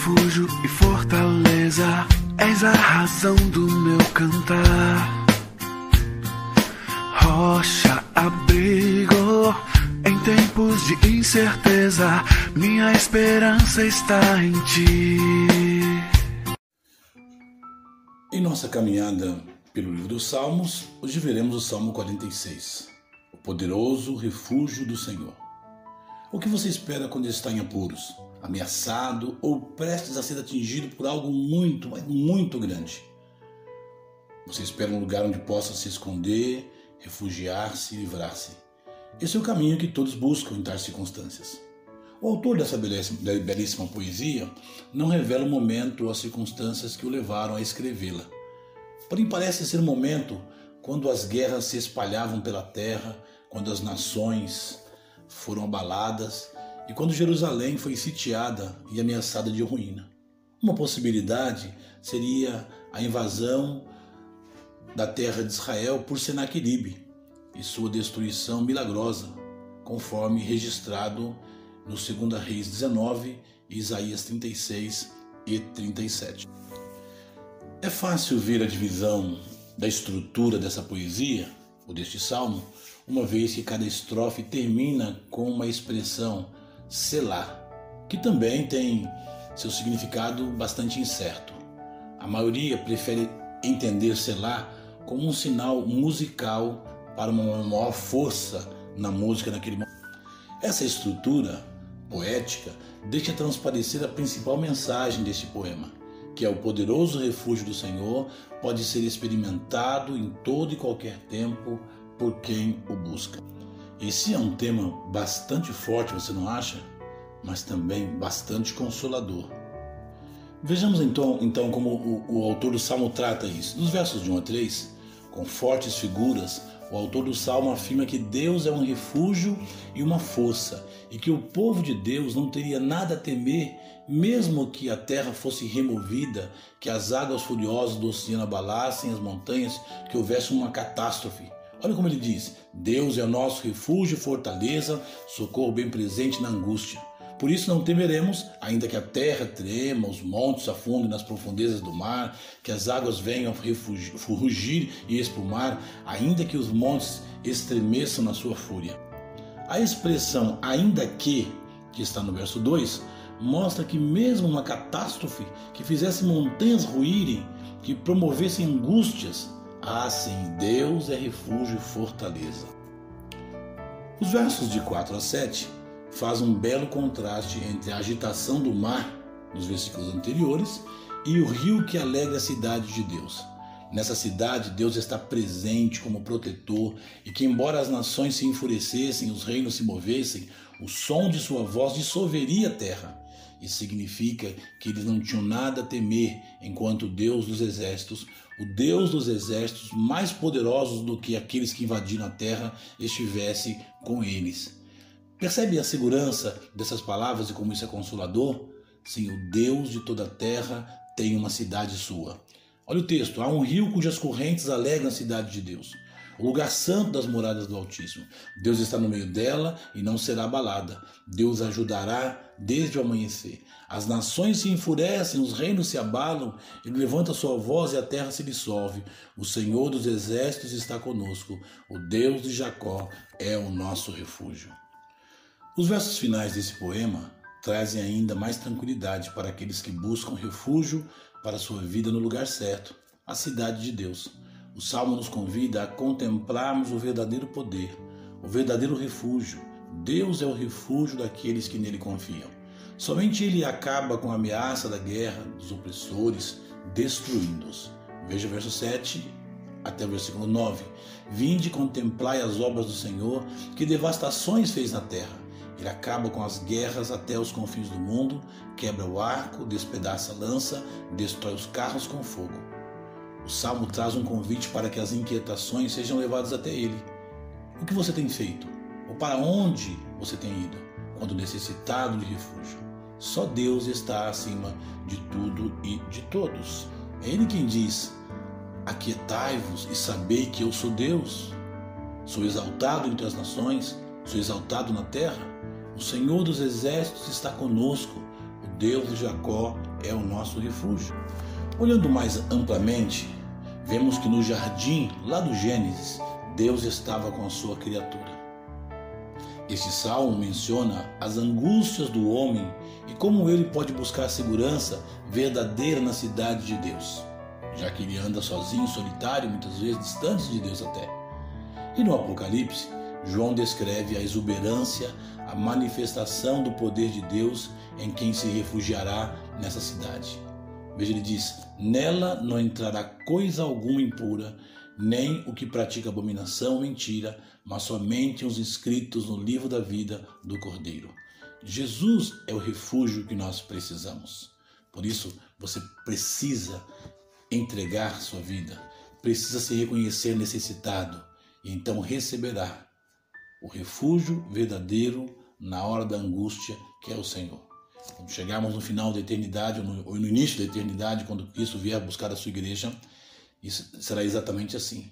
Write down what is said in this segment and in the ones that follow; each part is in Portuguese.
refúgio e fortaleza, és a razão do meu cantar. Rocha, abrigo em tempos de incerteza, minha esperança está em ti. Em nossa caminhada pelo livro dos Salmos, hoje veremos o Salmo 46, o poderoso refúgio do Senhor. O que você espera quando está em apuros, ameaçado ou prestes a ser atingido por algo muito, muito grande? Você espera um lugar onde possa se esconder, refugiar-se e livrar-se. Esse é o caminho que todos buscam em tais circunstâncias. O autor dessa belíssima poesia não revela o momento ou as circunstâncias que o levaram a escrevê-la. Porém, parece ser um momento quando as guerras se espalhavam pela terra, quando as nações foram abaladas e quando Jerusalém foi sitiada e ameaçada de ruína. Uma possibilidade seria a invasão da terra de Israel por Senaqueribe e sua destruição milagrosa, conforme registrado no 2 Reis 19, Isaías 36 e 37. É fácil ver a divisão da estrutura dessa poesia, ou deste salmo, uma vez que cada estrofe termina com uma expressão selar, que também tem seu significado bastante incerto. A maioria prefere entender selar como um sinal musical para uma maior força na música naquele momento. Essa estrutura poética deixa transparecer a principal mensagem deste poema, que é o poderoso refúgio do Senhor pode ser experimentado em todo e qualquer tempo por quem o busca. Esse é um tema bastante forte, você não acha? Mas também bastante consolador. Vejamos então, então como o, o autor do Salmo trata isso. Nos versos de 1 a 3, com fortes figuras, o autor do Salmo afirma que Deus é um refúgio e uma força, e que o povo de Deus não teria nada a temer, mesmo que a terra fosse removida, que as águas furiosas do oceano abalassem as montanhas, que houvesse uma catástrofe. Olha como ele diz: Deus é o nosso refúgio e fortaleza, socorro bem presente na angústia. Por isso não temeremos, ainda que a terra trema, os montes afundem nas profundezas do mar, que as águas venham rugir e espumar, ainda que os montes estremeçam na sua fúria. A expressão ainda que, que está no verso 2, mostra que mesmo uma catástrofe que fizesse montanhas ruírem, que promovesse angústias, ah, sim, Deus é refúgio e fortaleza. Os versos de 4 a 7 fazem um belo contraste entre a agitação do mar, nos versículos anteriores, e o rio que alegra a cidade de Deus. Nessa cidade, Deus está presente como protetor, e que, embora as nações se enfurecessem, os reinos se movessem, o som de sua voz dissolveria a terra. Isso significa que eles não tinham nada a temer, enquanto Deus dos exércitos, o Deus dos exércitos mais poderosos do que aqueles que invadiram a terra, estivesse com eles. Percebe a segurança dessas palavras e como isso é consolador? Sim, o Deus de toda a terra tem uma cidade sua. Olha o texto: há um rio cujas correntes alegram a cidade de Deus o lugar santo das moradas do Altíssimo. Deus está no meio dela e não será abalada. Deus ajudará desde o amanhecer. As nações se enfurecem, os reinos se abalam, ele levanta sua voz e a terra se dissolve. O Senhor dos exércitos está conosco, o Deus de Jacó é o nosso refúgio. Os versos finais desse poema trazem ainda mais tranquilidade para aqueles que buscam refúgio para sua vida no lugar certo, a cidade de Deus. O salmo nos convida a contemplarmos o verdadeiro poder, o verdadeiro refúgio. Deus é o refúgio daqueles que nele confiam. Somente ele acaba com a ameaça da guerra, dos opressores, destruindo-os. Veja o verso 7 até o versículo 9. Vinde contemplai as obras do Senhor, que devastações fez na terra. Ele acaba com as guerras até os confins do mundo, quebra o arco, despedaça a lança, destrói os carros com fogo. O salmo traz um convite para que as inquietações sejam levadas até ele. O que você tem feito? Ou para onde você tem ido quando necessitado de refúgio? Só Deus está acima de tudo e de todos. É Ele quem diz: Aquietai-vos e sabei que eu sou Deus. Sou exaltado entre as nações, sou exaltado na terra. O Senhor dos exércitos está conosco. O Deus de Jacó é o nosso refúgio. Olhando mais amplamente, vemos que no jardim, lá do Gênesis, Deus estava com a sua criatura. Este salmo menciona as angústias do homem e como ele pode buscar segurança verdadeira na cidade de Deus, já que ele anda sozinho, solitário, muitas vezes distante de Deus até. E no Apocalipse, João descreve a exuberância, a manifestação do poder de Deus em quem se refugiará nessa cidade. Veja, ele diz: Nela não entrará coisa alguma impura, nem o que pratica abominação ou mentira, mas somente os inscritos no livro da vida do Cordeiro. Jesus é o refúgio que nós precisamos. Por isso, você precisa entregar sua vida, precisa se reconhecer necessitado, e então receberá o refúgio verdadeiro na hora da angústia, que é o Senhor. Quando chegarmos no final da eternidade, ou no início da eternidade, quando Cristo vier buscar a sua igreja, isso será exatamente assim.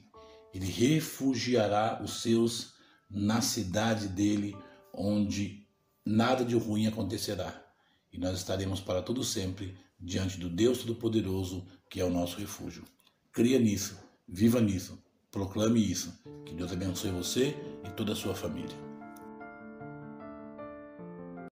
Ele refugiará os seus na cidade dele, onde nada de ruim acontecerá. E nós estaremos para todo sempre diante do Deus Todo-Poderoso, que é o nosso refúgio. Cria nisso, viva nisso, proclame isso. Que Deus abençoe você e toda a sua família.